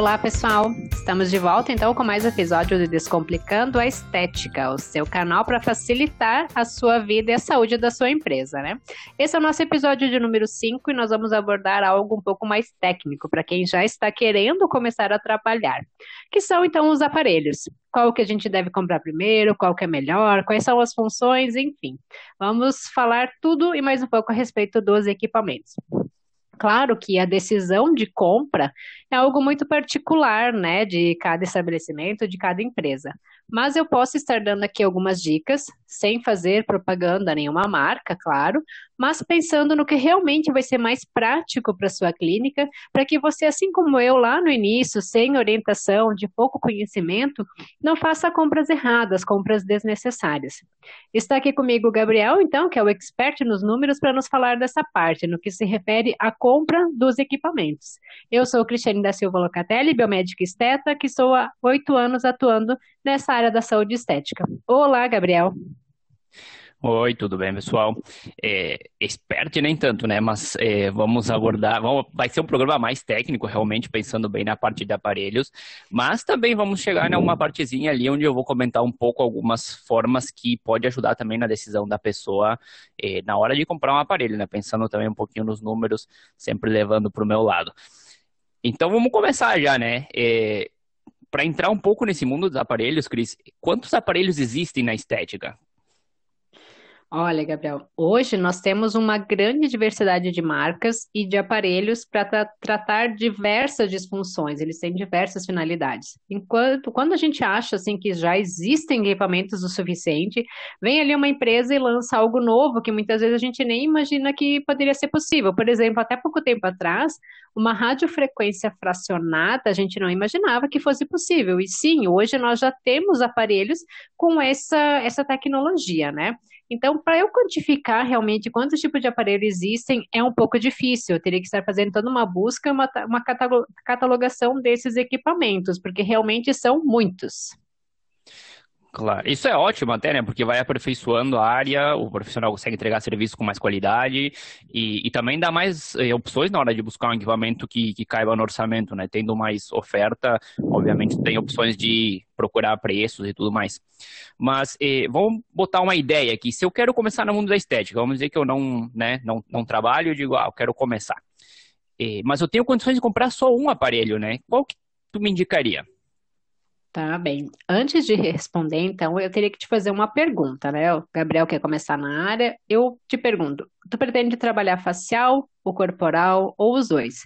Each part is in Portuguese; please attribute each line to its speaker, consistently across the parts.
Speaker 1: Olá, pessoal! Estamos de volta então com mais episódio de Descomplicando a Estética, o seu canal para facilitar a sua vida e a saúde da sua empresa, né? Esse é o nosso episódio de número 5 e nós vamos abordar algo um pouco mais técnico para quem já está querendo começar a trabalhar, que são então os aparelhos. Qual que a gente deve comprar primeiro, qual que é melhor, quais são as funções, enfim. Vamos falar tudo e mais um pouco a respeito dos equipamentos claro que a decisão de compra é algo muito particular, né, de cada estabelecimento, de cada empresa. Mas eu posso estar dando aqui algumas dicas, sem fazer propaganda nenhuma marca, claro, mas pensando no que realmente vai ser mais prático para sua clínica, para que você, assim como eu lá no início, sem orientação, de pouco conhecimento, não faça compras erradas, compras desnecessárias. Está aqui comigo o Gabriel, então, que é o expert nos números, para nos falar dessa parte, no que se refere à compra dos equipamentos. Eu sou Cristiane da Silva Locatelli, biomédica esteta, que sou há oito anos atuando nessa área da saúde estética. Olá, Gabriel.
Speaker 2: Oi, tudo bem, pessoal? É, expert nem tanto, né? Mas é, vamos abordar. Vamos, vai ser um programa mais técnico, realmente, pensando bem na parte de aparelhos. Mas também vamos chegar em uma partezinha ali onde eu vou comentar um pouco algumas formas que pode ajudar também na decisão da pessoa é, na hora de comprar um aparelho, né? Pensando também um pouquinho nos números, sempre levando para o meu lado. Então vamos começar já, né? É, para entrar um pouco nesse mundo dos aparelhos, Cris, quantos aparelhos existem na estética?
Speaker 1: Olha, Gabriel, hoje nós temos uma grande diversidade de marcas e de aparelhos para tra tratar diversas disfunções, eles têm diversas finalidades. Enquanto quando a gente acha assim que já existem equipamentos o suficiente, vem ali uma empresa e lança algo novo que muitas vezes a gente nem imagina que poderia ser possível. Por exemplo, até pouco tempo atrás, uma radiofrequência fracionada a gente não imaginava que fosse possível. E sim, hoje nós já temos aparelhos com essa, essa tecnologia, né? Então, para eu quantificar realmente quantos tipos de aparelho existem, é um pouco difícil. Eu teria que estar fazendo toda uma busca, uma, uma catalogação desses equipamentos, porque realmente são muitos.
Speaker 2: Claro, isso é ótimo até, né? Porque vai aperfeiçoando a área, o profissional consegue entregar serviço com mais qualidade e, e também dá mais eh, opções na hora de buscar um equipamento que, que caiba no orçamento, né? Tendo mais oferta, obviamente tem opções de procurar preços e tudo mais. Mas eh, vamos botar uma ideia aqui. Se eu quero começar no mundo da estética, vamos dizer que eu não, né, não, não trabalho, eu digo, ah, eu quero começar. Eh, mas eu tenho condições de comprar só um aparelho, né? Qual que tu me indicaria?
Speaker 1: Tá bem. Antes de responder, então, eu teria que te fazer uma pergunta, né? O Gabriel quer começar na área. Eu te pergunto: tu pretende trabalhar facial, o corporal ou os dois.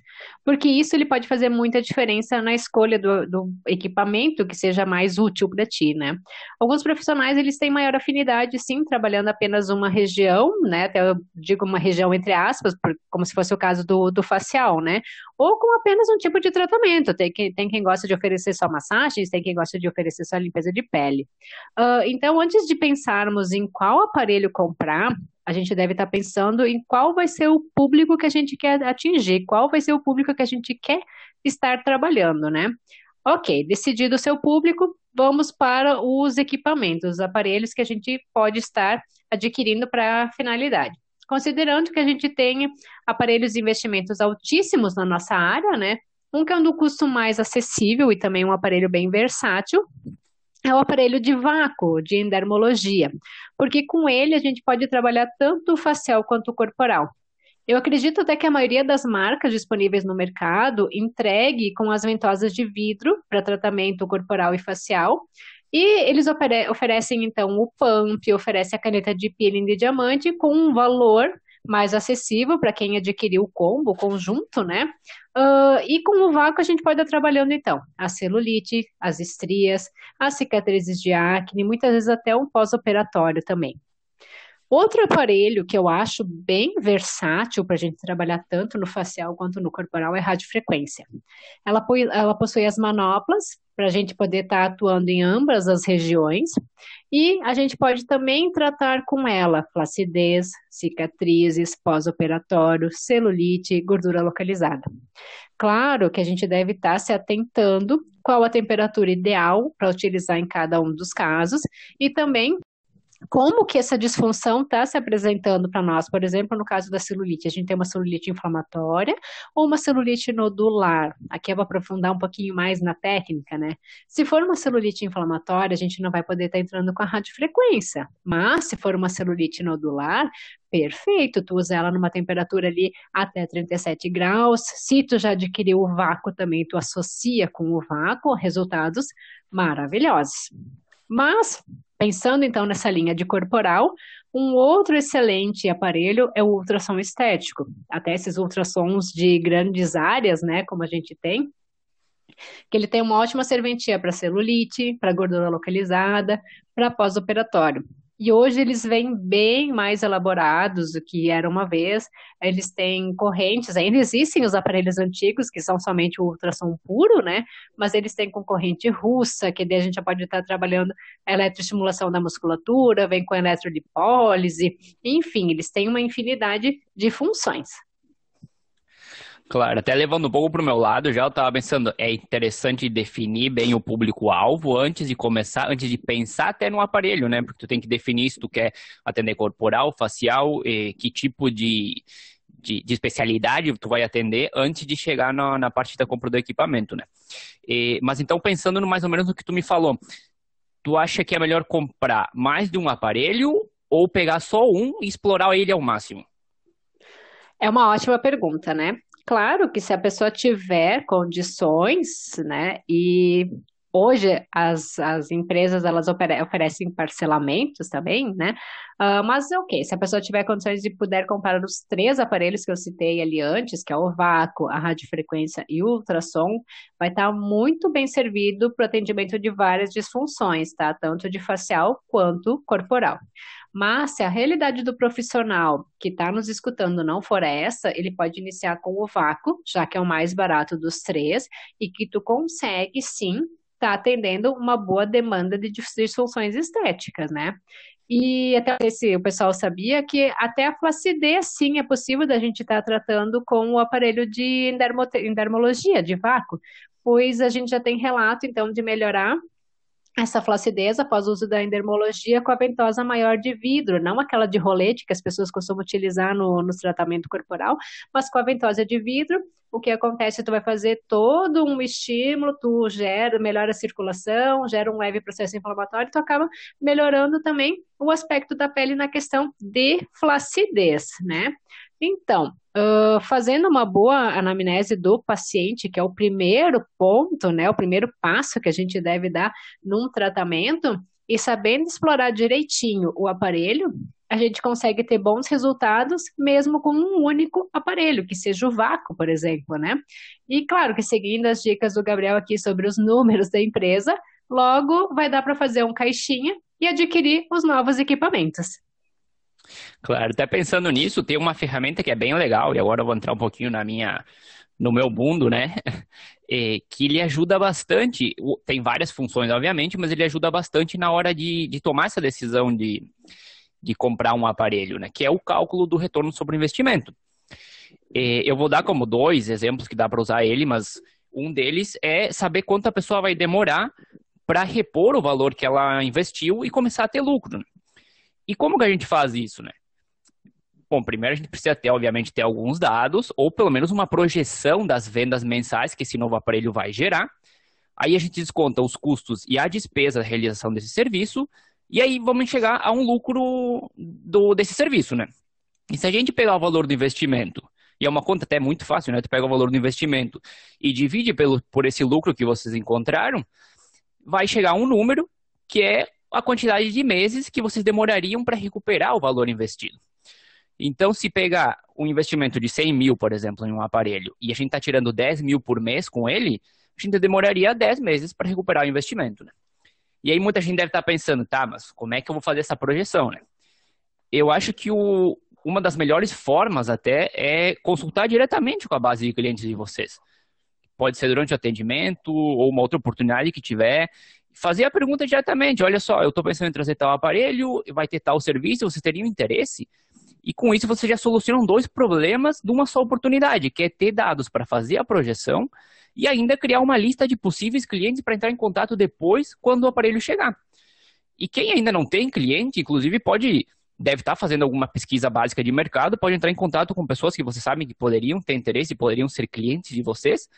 Speaker 1: Porque isso ele pode fazer muita diferença na escolha do, do equipamento que seja mais útil para ti, né? Alguns profissionais eles têm maior afinidade, sim, trabalhando apenas uma região, né? Até eu digo uma região entre aspas, como se fosse o caso do, do facial, né? Ou com apenas um tipo de tratamento. Tem, que, tem quem gosta de oferecer só massagens, tem quem gosta de oferecer só limpeza de pele. Uh, então, antes de pensarmos em qual aparelho comprar, a gente deve estar pensando em qual vai ser o público que a gente quer atingir, qual vai ser o público que a gente quer estar trabalhando, né? Ok, decidido o seu público, vamos para os equipamentos, os aparelhos que a gente pode estar adquirindo para a finalidade. Considerando que a gente tem aparelhos de investimentos altíssimos na nossa área, né? Um que é um do custo mais acessível e também um aparelho bem versátil, é o aparelho de vácuo, de endermologia, porque com ele a gente pode trabalhar tanto o facial quanto o corporal. Eu acredito até que a maioria das marcas disponíveis no mercado entregue com as ventosas de vidro para tratamento corporal e facial. E eles ofere oferecem então o pump, oferece a caneta de peeling de diamante com um valor mais acessível para quem adquiriu o combo, o conjunto, né? Uh, e com o vácuo a gente pode estar trabalhando então a celulite, as estrias, as cicatrizes de acne, muitas vezes até um pós-operatório também. Outro aparelho que eu acho bem versátil para a gente trabalhar tanto no facial quanto no corporal é a radiofrequência. Ela, ela possui as manoplas para a gente poder estar tá atuando em ambas as regiões e a gente pode também tratar com ela flacidez, cicatrizes, pós-operatório, celulite, gordura localizada. Claro que a gente deve estar tá se atentando qual a temperatura ideal para utilizar em cada um dos casos e também como que essa disfunção está se apresentando para nós. Por exemplo, no caso da celulite, a gente tem uma celulite inflamatória ou uma celulite nodular. Aqui eu vou aprofundar um pouquinho mais na técnica, né? Se for uma celulite inflamatória, a gente não vai poder estar tá entrando com a radiofrequência. Mas se for uma celulite nodular, perfeito, tu usa ela numa temperatura ali até 37 graus. Se tu já adquiriu o vácuo também, tu associa com o vácuo, resultados maravilhosos. Mas Pensando então nessa linha de corporal, um outro excelente aparelho é o ultrassom estético. Até esses ultrassons de grandes áreas, né, como a gente tem, que ele tem uma ótima serventia para celulite, para gordura localizada, para pós-operatório. E hoje eles vêm bem mais elaborados do que era uma vez. Eles têm correntes, ainda existem os aparelhos antigos, que são somente o ultrassom puro, né? Mas eles têm com corrente russa, que daí a gente já pode estar trabalhando a eletroestimulação da musculatura, vem com eletrolipólise, enfim, eles têm uma infinidade de funções.
Speaker 2: Claro, até levando um pouco para o meu lado, já eu estava pensando, é interessante definir bem o público-alvo antes de começar, antes de pensar até no aparelho, né? Porque tu tem que definir se tu quer atender corporal, facial, que tipo de, de, de, especialidade tu vai atender antes de chegar na, na parte da compra do equipamento, né? E, mas então, pensando no mais ou menos no que tu me falou, tu acha que é melhor comprar mais de um aparelho ou pegar só um e explorar ele ao máximo?
Speaker 1: É uma ótima pergunta, né? Claro que se a pessoa tiver condições, né, e hoje as, as empresas elas ofere oferecem parcelamentos também, né, uh, mas é ok, se a pessoa tiver condições de puder comprar os três aparelhos que eu citei ali antes, que é o vácuo, a radiofrequência e o ultrassom, vai estar muito bem servido para o atendimento de várias disfunções, tá, tanto de facial quanto corporal. Mas se a realidade do profissional que está nos escutando não for essa, ele pode iniciar com o vácuo, já que é o mais barato dos três, e que tu consegue sim estar tá atendendo uma boa demanda de disfunções estéticas, né? E até se o pessoal sabia que até a flacidez, sim, é possível da gente estar tá tratando com o aparelho de endermologia, de vácuo, pois a gente já tem relato, então, de melhorar essa flacidez após o uso da endermologia com a ventosa maior de vidro, não aquela de rolete que as pessoas costumam utilizar no, no tratamento corporal, mas com a ventosa de vidro, o que acontece? Tu vai fazer todo um estímulo, tu gera, melhora a circulação, gera um leve processo inflamatório, tu acaba melhorando também o aspecto da pele na questão de flacidez, né? Então, uh, fazendo uma boa anamnese do paciente, que é o primeiro ponto, né, o primeiro passo que a gente deve dar num tratamento, e sabendo explorar direitinho o aparelho, a gente consegue ter bons resultados mesmo com um único aparelho, que seja o vácuo, por exemplo, né? E claro que seguindo as dicas do Gabriel aqui sobre os números da empresa, logo vai dar para fazer um caixinha e adquirir os novos equipamentos.
Speaker 2: Claro, até pensando nisso, tem uma ferramenta que é bem legal, e agora eu vou entrar um pouquinho na minha, no meu mundo, né? É, que ele ajuda bastante, tem várias funções, obviamente, mas ele ajuda bastante na hora de, de tomar essa decisão de, de comprar um aparelho, né? Que é o cálculo do retorno sobre o investimento. É, eu vou dar como dois exemplos que dá para usar ele, mas um deles é saber quanto a pessoa vai demorar para repor o valor que ela investiu e começar a ter lucro. E como que a gente faz isso, né? Bom, primeiro a gente precisa ter, obviamente, ter alguns dados, ou pelo menos uma projeção das vendas mensais que esse novo aparelho vai gerar. Aí a gente desconta os custos e a despesa da realização desse serviço, e aí vamos chegar a um lucro do, desse serviço, né? E se a gente pegar o valor do investimento, e é uma conta até muito fácil, né? Tu pega o valor do investimento e divide pelo, por esse lucro que vocês encontraram, vai chegar um número que é a quantidade de meses que vocês demorariam para recuperar o valor investido. Então, se pegar um investimento de 100 mil, por exemplo, em um aparelho, e a gente está tirando 10 mil por mês com ele, a gente demoraria 10 meses para recuperar o investimento. Né? E aí muita gente deve estar tá pensando, tá, mas como é que eu vou fazer essa projeção? Né? Eu acho que o, uma das melhores formas até é consultar diretamente com a base de clientes de vocês. Pode ser durante o atendimento ou uma outra oportunidade que tiver fazer a pergunta diretamente. Olha só, eu estou pensando em trazer tal aparelho, vai ter tal serviço, vocês teriam interesse? E com isso você já soluciona dois problemas de uma só oportunidade, que é ter dados para fazer a projeção e ainda criar uma lista de possíveis clientes para entrar em contato depois quando o aparelho chegar. E quem ainda não tem cliente, inclusive, pode deve estar fazendo alguma pesquisa básica de mercado, pode entrar em contato com pessoas que você sabe que poderiam ter interesse, poderiam ser clientes de vocês,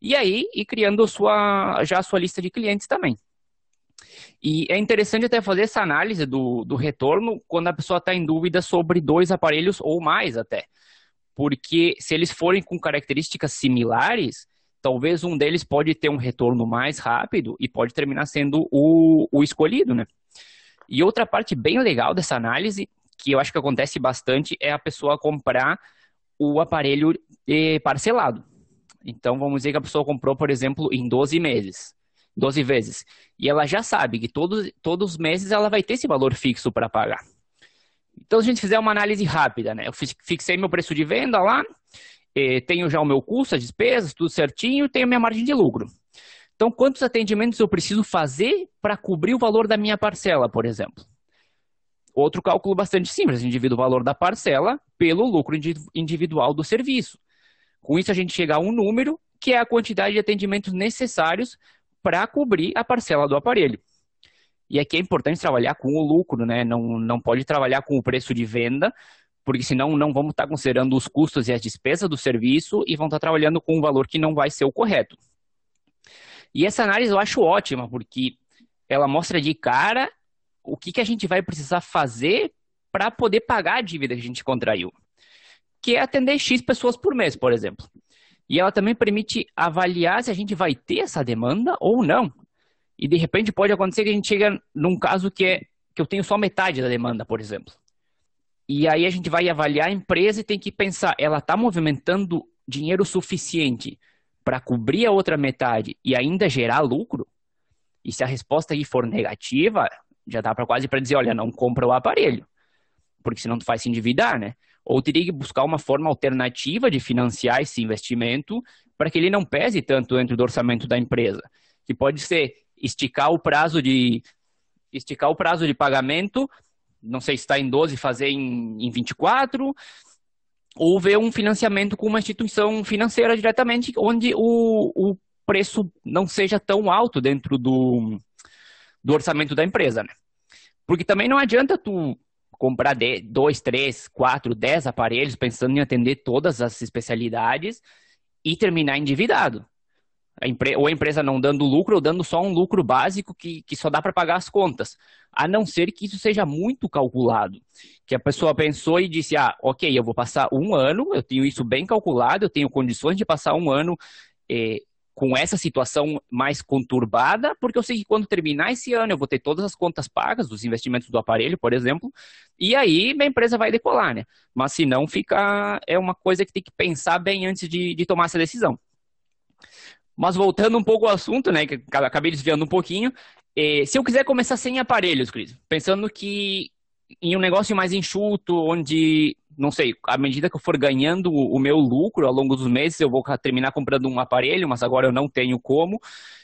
Speaker 2: e aí ir criando sua, já a sua lista de clientes também. E é interessante até fazer essa análise do, do retorno quando a pessoa está em dúvida sobre dois aparelhos ou mais até. Porque se eles forem com características similares, talvez um deles pode ter um retorno mais rápido e pode terminar sendo o, o escolhido, né? E outra parte bem legal dessa análise, que eu acho que acontece bastante, é a pessoa comprar o aparelho eh, parcelado. Então, vamos dizer que a pessoa comprou, por exemplo, em 12 meses, 12 vezes. E ela já sabe que todos, todos os meses ela vai ter esse valor fixo para pagar. Então, se a gente fizer uma análise rápida, né? Eu fixei meu preço de venda lá, eh, tenho já o meu custo, as despesas, tudo certinho, tenho minha margem de lucro. Então, quantos atendimentos eu preciso fazer para cobrir o valor da minha parcela, por exemplo? Outro cálculo bastante simples, a gente divide o valor da parcela pelo lucro individual do serviço. Com isso, a gente chega a um número que é a quantidade de atendimentos necessários para cobrir a parcela do aparelho. E aqui é importante trabalhar com o lucro, né? Não, não pode trabalhar com o preço de venda, porque senão não vamos estar considerando os custos e as despesas do serviço e vão estar trabalhando com um valor que não vai ser o correto. E essa análise eu acho ótima, porque ela mostra de cara o que, que a gente vai precisar fazer para poder pagar a dívida que a gente contraiu, que é atender X pessoas por mês, por exemplo. E ela também permite avaliar se a gente vai ter essa demanda ou não. E de repente pode acontecer que a gente chega num caso que é que eu tenho só metade da demanda, por exemplo. E aí a gente vai avaliar a empresa e tem que pensar, ela está movimentando dinheiro suficiente para cobrir a outra metade e ainda gerar lucro, e se a resposta aí for negativa, já dá para quase para dizer, olha, não compra o aparelho, porque senão tu faz se endividar, né? Ou teria que buscar uma forma alternativa de financiar esse investimento para que ele não pese tanto dentro do orçamento da empresa, que pode ser esticar o prazo de esticar o prazo de pagamento, não sei se está em 12, fazer em, em 24, ou ver um financiamento com uma instituição financeira diretamente, onde o, o preço não seja tão alto dentro do, do orçamento da empresa, né? Porque também não adianta tu comprar de, dois, três, quatro, dez aparelhos pensando em atender todas as especialidades e terminar endividado. A empre... ou a empresa não dando lucro ou dando só um lucro básico que, que só dá para pagar as contas. A não ser que isso seja muito calculado. Que a pessoa pensou e disse: ah, ok, eu vou passar um ano, eu tenho isso bem calculado, eu tenho condições de passar um ano eh, com essa situação mais conturbada, porque eu sei que quando terminar esse ano eu vou ter todas as contas pagas dos investimentos do aparelho, por exemplo, e aí minha empresa vai decolar, né? Mas se não, fica. É uma coisa que tem que pensar bem antes de, de tomar essa decisão. Mas voltando um pouco ao assunto, né, que acabei desviando um pouquinho, eh, se eu quiser começar sem aparelhos, Cris, pensando que em um negócio mais enxuto, onde, não sei, à medida que eu for ganhando o meu lucro ao longo dos meses, eu vou terminar comprando um aparelho, mas agora eu não tenho como.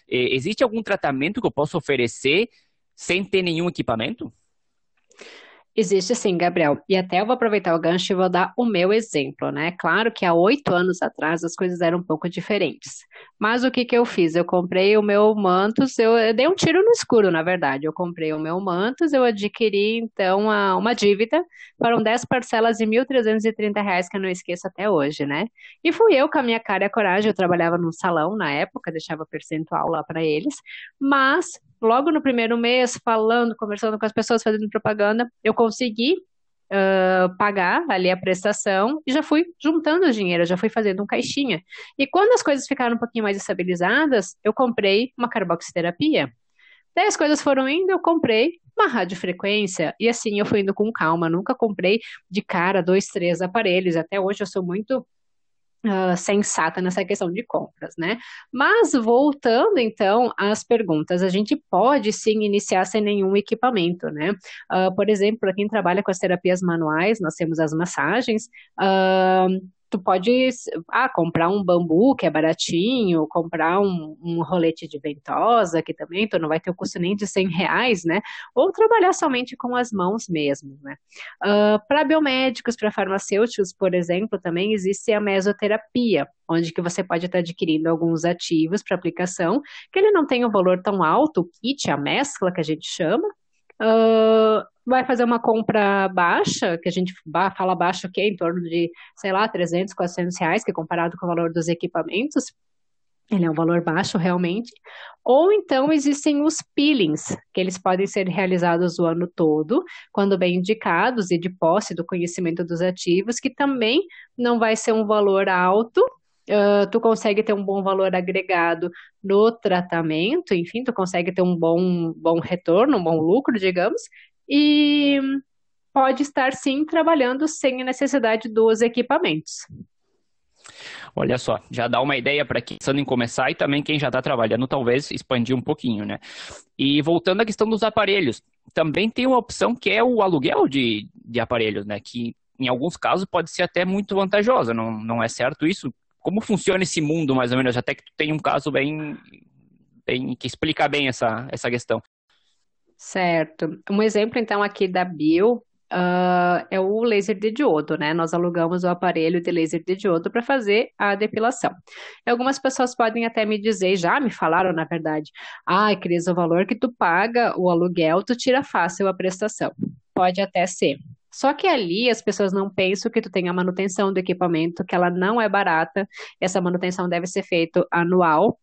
Speaker 2: Existe algum tratamento que eu possa oferecer sem ter nenhum equipamento?
Speaker 1: Existe sim, Gabriel. E até eu vou aproveitar o gancho e vou dar o meu exemplo, né? Claro que há oito anos atrás as coisas eram um pouco diferentes. Mas o que que eu fiz? Eu comprei o meu Mantos, eu, eu dei um tiro no escuro, na verdade. Eu comprei o meu Mantos, eu adquiri, então, uma dívida. Foram 10 parcelas de 1.330 reais, que eu não esqueço até hoje, né? E fui eu com a minha cara e a coragem. Eu trabalhava num salão na época, deixava percentual lá para eles. Mas logo no primeiro mês, falando, conversando com as pessoas, fazendo propaganda, eu consegui uh, pagar ali a prestação e já fui juntando dinheiro, já fui fazendo um caixinha. E quando as coisas ficaram um pouquinho mais estabilizadas, eu comprei uma carboxiterapia. Daí as coisas foram indo, eu comprei uma radiofrequência e assim eu fui indo com calma. Nunca comprei de cara dois, três aparelhos. Até hoje eu sou muito Uh, sensata nessa questão de compras, né? Mas voltando então às perguntas, a gente pode sim iniciar sem nenhum equipamento, né? Uh, por exemplo, para quem trabalha com as terapias manuais, nós temos as massagens. Uh, tu pode ah, comprar um bambu, que é baratinho, comprar um, um rolete de ventosa, que também tu não vai ter o custo nem de 100 reais, né? Ou trabalhar somente com as mãos mesmo, né? Uh, para biomédicos, para farmacêuticos, por exemplo, também existe a mesoterapia, onde que você pode estar adquirindo alguns ativos para aplicação, que ele não tem um valor tão alto, o kit, a mescla que a gente chama, vai fazer uma compra baixa, que a gente fala baixa que é em torno de, sei lá, 300, 400 reais, que é comparado com o valor dos equipamentos, ele é um valor baixo realmente, ou então existem os peelings, que eles podem ser realizados o ano todo, quando bem indicados e de posse do conhecimento dos ativos, que também não vai ser um valor alto, uh, tu consegue ter um bom valor agregado no tratamento, enfim, tu consegue ter um bom, bom retorno, um bom lucro, digamos, e pode estar sim trabalhando sem a necessidade dos equipamentos.
Speaker 2: Olha só, já dá uma ideia para quem está pensando em começar e também quem já está trabalhando, talvez expandir um pouquinho, né? E voltando à questão dos aparelhos, também tem uma opção que é o aluguel de, de aparelhos, né? Que em alguns casos pode ser até muito vantajosa, não, não é certo isso? Como funciona esse mundo, mais ou menos? Até que tu tem um caso bem, bem que explica bem essa, essa questão.
Speaker 1: Certo. Um exemplo, então, aqui da Bio uh, é o laser de diodo, né? Nós alugamos o aparelho de laser de diodo para fazer a depilação. E algumas pessoas podem até me dizer, já me falaram, na verdade, ah, Cris, o valor que tu paga o aluguel, tu tira fácil a prestação. Pode até ser. Só que ali as pessoas não pensam que tu tem a manutenção do equipamento, que ela não é barata, essa manutenção deve ser feita anual.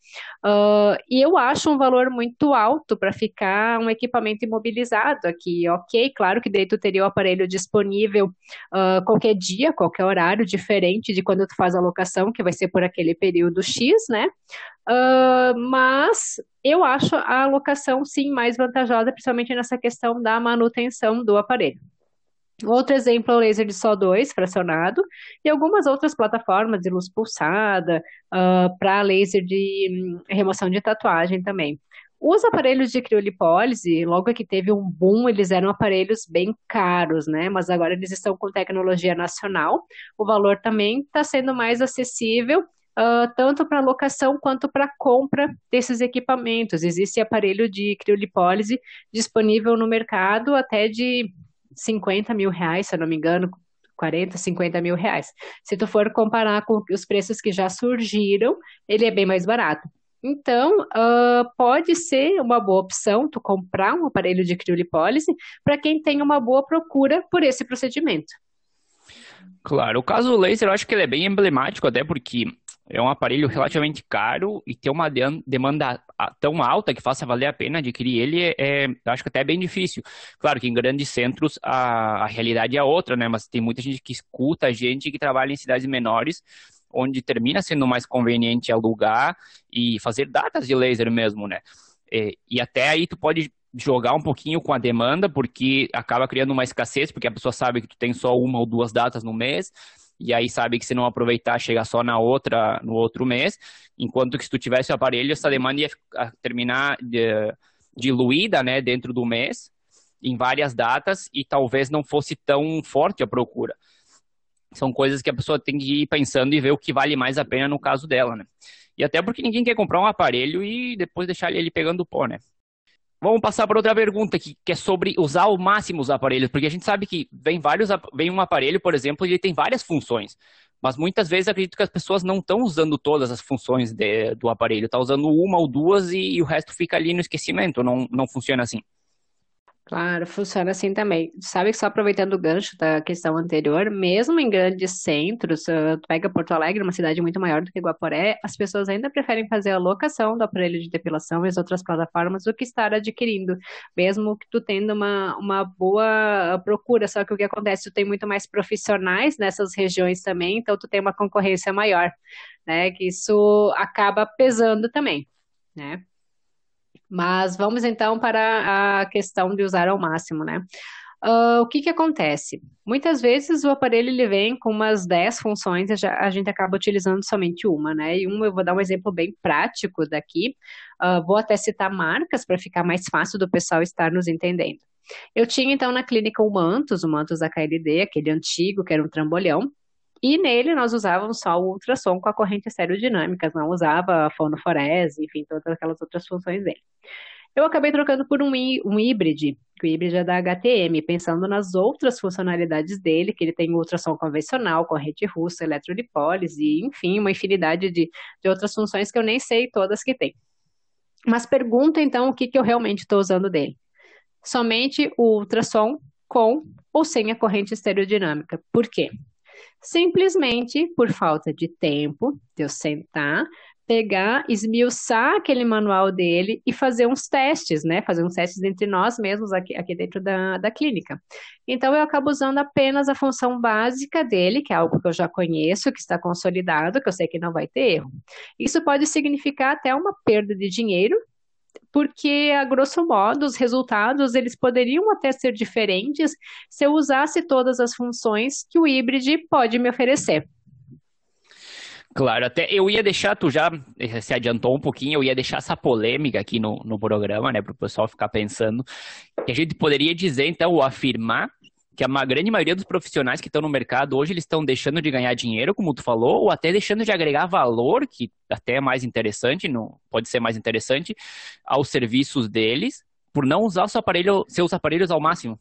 Speaker 1: Uh, e eu acho um valor muito alto para ficar um equipamento imobilizado aqui. Ok, claro que daí tu teria o aparelho disponível uh, qualquer dia, qualquer horário, diferente de quando tu faz a locação, que vai ser por aquele período X, né? Uh, mas eu acho a locação sim mais vantajosa, principalmente nessa questão da manutenção do aparelho. Outro exemplo é o laser de Sol 2 fracionado e algumas outras plataformas de luz pulsada uh, ah, para laser de um, remoção de tatuagem também. Os aparelhos de criolipólise, logo que teve um boom, eles eram aparelhos bem caros, né? Mas agora eles estão com tecnologia nacional. O valor também está sendo mais acessível, uh, tanto para locação quanto para compra desses equipamentos. Existe aparelho de criolipólise disponível no mercado até de 50 mil reais, se eu não me engano, 40, 50 mil reais. Se tu for comparar com os preços que já surgiram, ele é bem mais barato. Então, uh, pode ser uma boa opção tu comprar um aparelho de criolipólise para quem tem uma boa procura por esse procedimento.
Speaker 2: Claro, o caso do laser eu acho que ele é bem emblemático, até porque é um aparelho relativamente caro e ter uma demanda tão alta que faça valer a pena adquirir ele, é, é acho que até é bem difícil. Claro que em grandes centros a, a realidade é outra, né? Mas tem muita gente que escuta a gente que trabalha em cidades menores, onde termina sendo mais conveniente alugar e fazer datas de laser mesmo, né? E, e até aí tu pode jogar um pouquinho com a demanda, porque acaba criando uma escassez, porque a pessoa sabe que tu tem só uma ou duas datas no mês, e aí sabe que se não aproveitar, chega só na outra, no outro mês, enquanto que se tu tivesse o aparelho, essa demanda ia terminar de, diluída, né, dentro do mês, em várias datas, e talvez não fosse tão forte a procura. São coisas que a pessoa tem que ir pensando e ver o que vale mais a pena no caso dela, né. E até porque ninguém quer comprar um aparelho e depois deixar ele pegando pó, né. Vamos passar para outra pergunta que, que, é sobre usar ao máximo os aparelhos, porque a gente sabe que vem vários, vem um aparelho, por exemplo, e ele tem várias funções. Mas muitas vezes acredito que as pessoas não estão usando todas as funções de, do aparelho, está usando uma ou duas e, e, o resto fica ali no esquecimento, não, não funciona assim.
Speaker 1: Claro, funciona assim também. Sabe que só aproveitando o gancho da questão anterior, mesmo em grandes centros, tu pega Porto Alegre, uma cidade muito maior do que Guaporé, as pessoas ainda preferem fazer a locação do aparelho de depilação e as outras plataformas do que estar adquirindo, mesmo que tu tendo uma, uma boa procura. Só que o que acontece, tu tem muito mais profissionais nessas regiões também, então tu tem uma concorrência maior, né? Que isso acaba pesando também, né? Mas vamos então para a questão de usar ao máximo, né? Uh, o que que acontece? Muitas vezes o aparelho ele vem com umas 10 funções e já, a gente acaba utilizando somente uma, né? E uma, eu vou dar um exemplo bem prático daqui. Uh, vou até citar marcas para ficar mais fácil do pessoal estar nos entendendo. Eu tinha então na clínica o Mantos, o Mantos da KLD, aquele antigo que era um trambolhão, e nele nós usávamos só o ultrassom com a corrente estereodinâmica, não usava a fonoforese, enfim, todas aquelas outras funções dele. Eu acabei trocando por um, um híbride, que o híbride é da HTM, pensando nas outras funcionalidades dele, que ele tem ultrassom convencional, corrente russa, eletrolipólise, enfim, uma infinidade de, de outras funções que eu nem sei todas que tem. Mas pergunta então o que, que eu realmente estou usando dele. somente o ultrassom com ou sem a corrente estereodinâmica. Por quê? Simplesmente por falta de tempo de eu sentar, pegar, esmiuçar aquele manual dele e fazer uns testes, né? Fazer uns testes entre nós mesmos aqui, aqui dentro da, da clínica. Então, eu acabo usando apenas a função básica dele, que é algo que eu já conheço, que está consolidado, que eu sei que não vai ter erro. Isso pode significar até uma perda de dinheiro, porque, a grosso modo, os resultados eles poderiam até ser diferentes se eu usasse todas as funções que o híbrido pode me oferecer.
Speaker 2: Claro, até eu ia deixar, tu já se adiantou um pouquinho, eu ia deixar essa polêmica aqui no, no programa, né, para o pessoal ficar pensando, que a gente poderia dizer, então, ou afirmar que a grande maioria dos profissionais que estão no mercado hoje, eles estão deixando de ganhar dinheiro, como tu falou, ou até deixando de agregar valor, que até é mais interessante, não, pode ser mais interessante, aos serviços deles, por não usar aparelho, seus aparelhos ao máximo.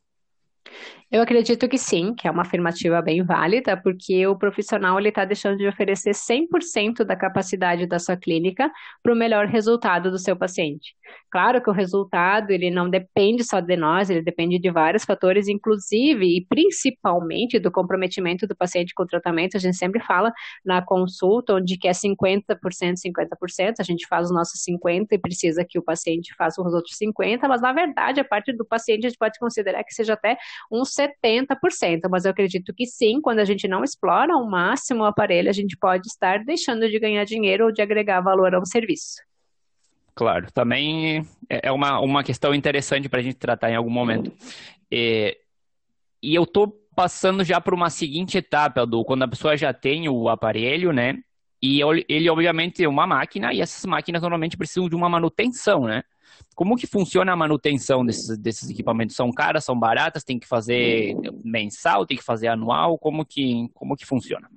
Speaker 1: Eu acredito que sim, que é uma afirmativa bem válida, porque o profissional ele está deixando de oferecer 100% da capacidade da sua clínica para o melhor resultado do seu paciente. Claro que o resultado ele não depende só de nós, ele depende de vários fatores, inclusive e principalmente do comprometimento do paciente com o tratamento. A gente sempre fala na consulta onde que é 50%, 50%, a gente faz os nossos 50% e precisa que o paciente faça os outros 50%, mas na verdade a parte do paciente a gente pode considerar que seja até uns 70%, mas eu acredito que sim, quando a gente não explora ao máximo o aparelho, a gente pode estar deixando de ganhar dinheiro ou de agregar valor ao serviço.
Speaker 2: Claro, também é, é uma, uma questão interessante para a gente tratar em algum momento. E, e eu estou passando já por uma seguinte etapa, do quando a pessoa já tem o aparelho, né? E ele, obviamente, é uma máquina, e essas máquinas normalmente precisam de uma manutenção, né? Como que funciona a manutenção desses, desses equipamentos? São caras, são baratas? Tem que fazer mensal, tem que fazer anual? Como que, como que funciona?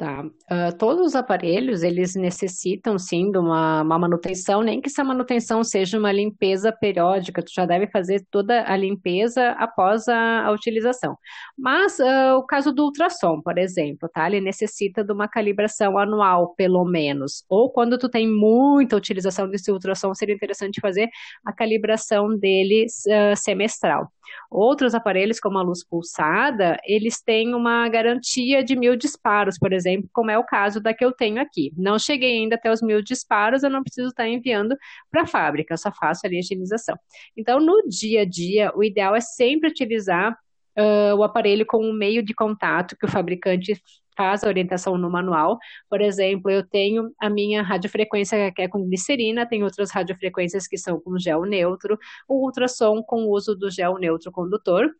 Speaker 1: Tá. Uh, todos os aparelhos, eles necessitam, sim, de uma, uma, manutenção, nem que essa manutenção seja uma limpeza periódica, tu já deve fazer toda a limpeza após a, a utilização. Mas uh, o caso do ultrassom, por exemplo, tá? Ele necessita de uma calibração anual, pelo menos. Ou quando tu tem muita utilização desse ultrassom, seria interessante fazer a calibração dele uh, semestral. Outros aparelhos, como a luz pulsada, eles têm uma garantia de mil disparos, por exemplo, como é o caso da que eu tenho aqui. Não cheguei ainda até os mil disparos, eu não preciso estar enviando para a fábrica, eu só faço a higienização. Então, no dia a dia, o ideal é sempre utilizar uh, o aparelho como um meio de contato que o fabricante faz a orientação no manual. Por exemplo, eu tenho a minha radiofrequência que é com glicerina, tem outras radiofrequências que são com gel neutro, o ultrassom com o uso do gel neutro condutor.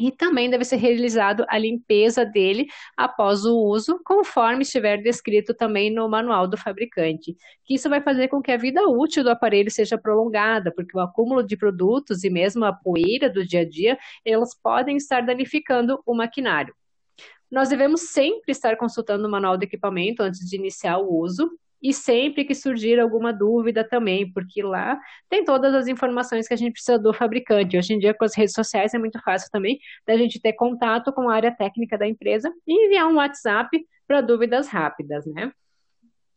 Speaker 1: E também deve ser realizado a limpeza dele após o uso, conforme estiver descrito também no manual do fabricante. Que isso vai fazer com que a vida útil do aparelho seja prolongada, porque o acúmulo de produtos e mesmo a poeira do dia a dia, elas podem estar danificando o maquinário. Nós devemos sempre estar consultando o manual do equipamento antes de iniciar o uso e sempre que surgir alguma dúvida também, porque lá tem todas as informações que a gente precisa do fabricante. Hoje em dia, com as redes sociais, é muito fácil também da gente ter contato com a área técnica da empresa e enviar um WhatsApp para dúvidas rápidas, né?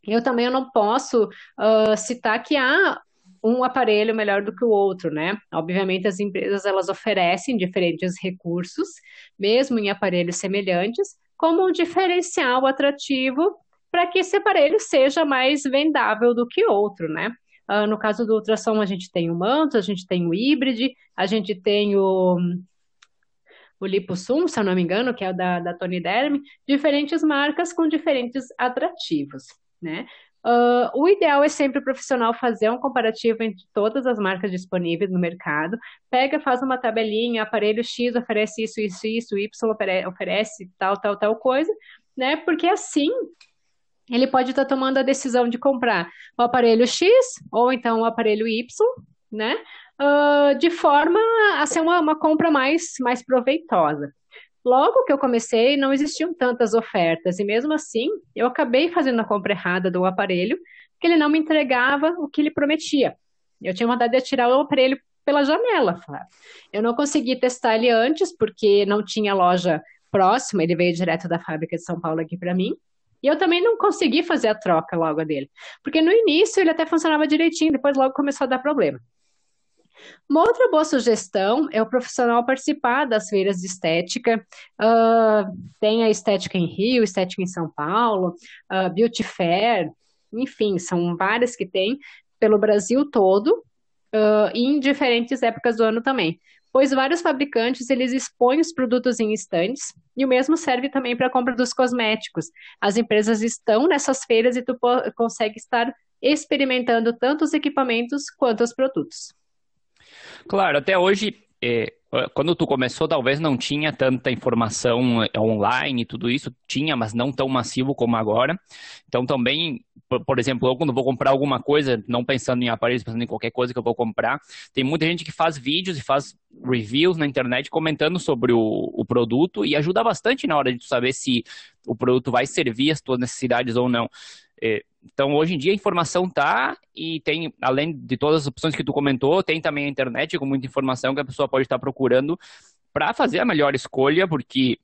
Speaker 1: Eu também não posso uh, citar que há um aparelho melhor do que o outro, né? Obviamente as empresas elas oferecem diferentes recursos, mesmo em aparelhos semelhantes, como um diferencial atrativo para que esse aparelho seja mais vendável do que outro, né? Uh, no caso do ultrassom, a gente tem o manto, a gente tem o híbrido, a gente tem o, o Liposum, se eu não me engano, que é o da, da Tony Derm, diferentes marcas com diferentes atrativos, né? Uh, o ideal é sempre o profissional fazer um comparativo entre todas as marcas disponíveis no mercado, pega, faz uma tabelinha, aparelho X oferece isso, isso, isso, Y oferece tal, tal, tal coisa, né? Porque assim ele pode estar tomando a decisão de comprar o aparelho X ou então o aparelho Y, né? Uh, de forma a ser uma, uma compra mais, mais proveitosa. Logo que eu comecei, não existiam tantas ofertas, e mesmo assim, eu acabei fazendo a compra errada do aparelho, que ele não me entregava o que ele prometia. Eu tinha vontade de atirar o aparelho pela janela. Eu não consegui testar ele antes, porque não tinha loja próxima, ele veio direto da fábrica de São Paulo aqui para mim. E eu também não consegui fazer a troca logo dele. Porque no início ele até funcionava direitinho, depois logo começou a dar problema. Uma outra boa sugestão é o profissional participar das feiras de estética. Uh, tem a estética em Rio, estética em São Paulo, uh, Beauty Fair, enfim, são várias que tem pelo Brasil todo uh, e em diferentes épocas do ano também. Pois vários fabricantes eles expõem os produtos em estandes e o mesmo serve também para a compra dos cosméticos. As empresas estão nessas feiras e tu consegue estar experimentando tanto os equipamentos quanto os produtos.
Speaker 2: Claro, até hoje, é, quando tu começou, talvez não tinha tanta informação é, online e tudo isso, tinha, mas não tão massivo como agora. Então, também, por, exemplo, eu quando vou comprar alguma coisa, não pensando em aparelhos, pensando em qualquer coisa que eu vou comprar, tem muita gente que faz vídeos e faz reviews na internet comentando sobre o, o produto e ajuda bastante na hora de tu saber se o produto vai servir as tuas necessidades ou não. É, então, hoje em dia, a informação tá e tem, além de todas as opções que tu comentou, tem também a internet com muita informação que a pessoa pode estar procurando para fazer a melhor escolha, porque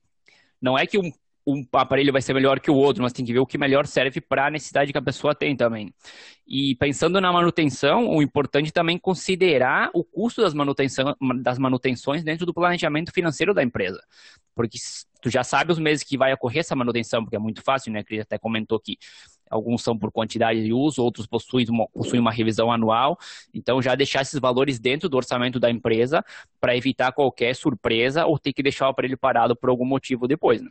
Speaker 2: não é que um, um aparelho vai ser melhor que o outro, mas tem que ver o que melhor serve para a necessidade que a pessoa tem também. E pensando na manutenção, o importante é também considerar o custo das, manutenção, das manutenções dentro do planejamento financeiro da empresa. Porque tu já sabe os meses que vai ocorrer essa manutenção, porque é muito fácil, né? A Cris até comentou que alguns são por quantidade de uso, outros possuem uma, possuem uma revisão anual. Então, já deixar esses valores dentro do orçamento da empresa para evitar qualquer surpresa ou ter que deixar o aparelho parado por algum motivo depois. Né?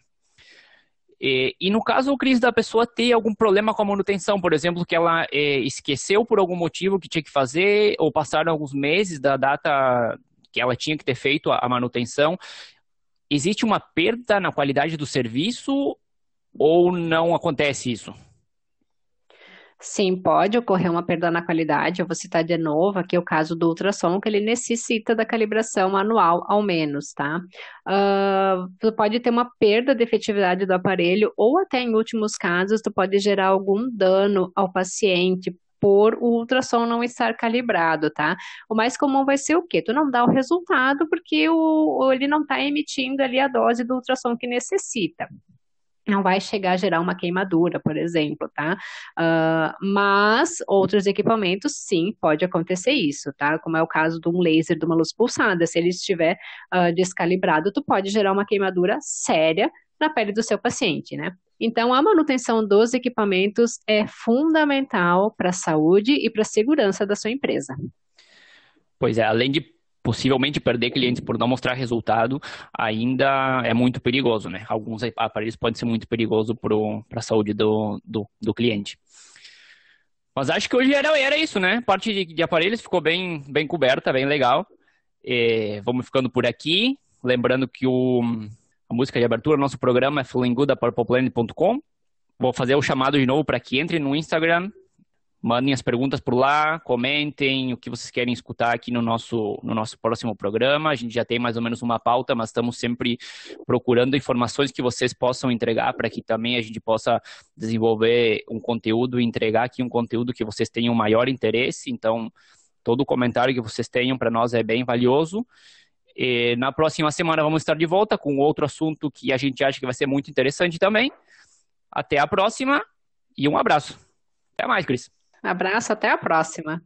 Speaker 2: E, e, no caso, o Cris, da pessoa ter algum problema com a manutenção, por exemplo, que ela é, esqueceu por algum motivo que tinha que fazer, ou passaram alguns meses da data que ela tinha que ter feito a, a manutenção, existe uma perda na qualidade do serviço ou não acontece isso?
Speaker 1: Sim, pode ocorrer uma perda na qualidade. Eu vou citar de novo aqui o caso do ultrassom, que ele necessita da calibração anual, ao menos, tá? Uh, tu pode ter uma perda de efetividade do aparelho, ou até em últimos casos, tu pode gerar algum dano ao paciente por o ultrassom não estar calibrado, tá? O mais comum vai ser o quê? Tu não dá o resultado porque o, ele não está emitindo ali a dose do ultrassom que necessita não vai chegar a gerar uma queimadura, por exemplo, tá? Uh, mas outros equipamentos, sim, pode acontecer isso, tá? Como é o caso de um laser de uma luz pulsada, se ele estiver uh, descalibrado, tu pode gerar uma queimadura séria na pele do seu paciente, né? Então, a manutenção dos equipamentos é fundamental para a saúde e para a segurança da sua empresa.
Speaker 2: Pois é, além de possivelmente perder clientes por não mostrar resultado ainda é muito perigoso, né? Alguns aparelhos podem ser muito perigosos para a saúde do, do, do, cliente. Mas acho que hoje era, era isso, né? Parte de, de aparelhos ficou bem, bem coberta, bem legal. E vamos ficando por aqui. Lembrando que o, a música de abertura do nosso programa é feelinggood.purpleplanet.com. Vou fazer o chamado de novo para que entre no Instagram, Mandem as perguntas por lá, comentem o que vocês querem escutar aqui no nosso, no nosso próximo programa. A gente já tem mais ou menos uma pauta, mas estamos sempre procurando informações que vocês possam entregar para que também a gente possa desenvolver um conteúdo e entregar aqui um conteúdo que vocês tenham maior interesse. Então, todo comentário que vocês tenham para nós é bem valioso. E na próxima semana vamos estar de volta com outro assunto que a gente acha que vai ser muito interessante também. Até a próxima e um abraço. Até mais, Cris.
Speaker 1: Abraço, até a próxima.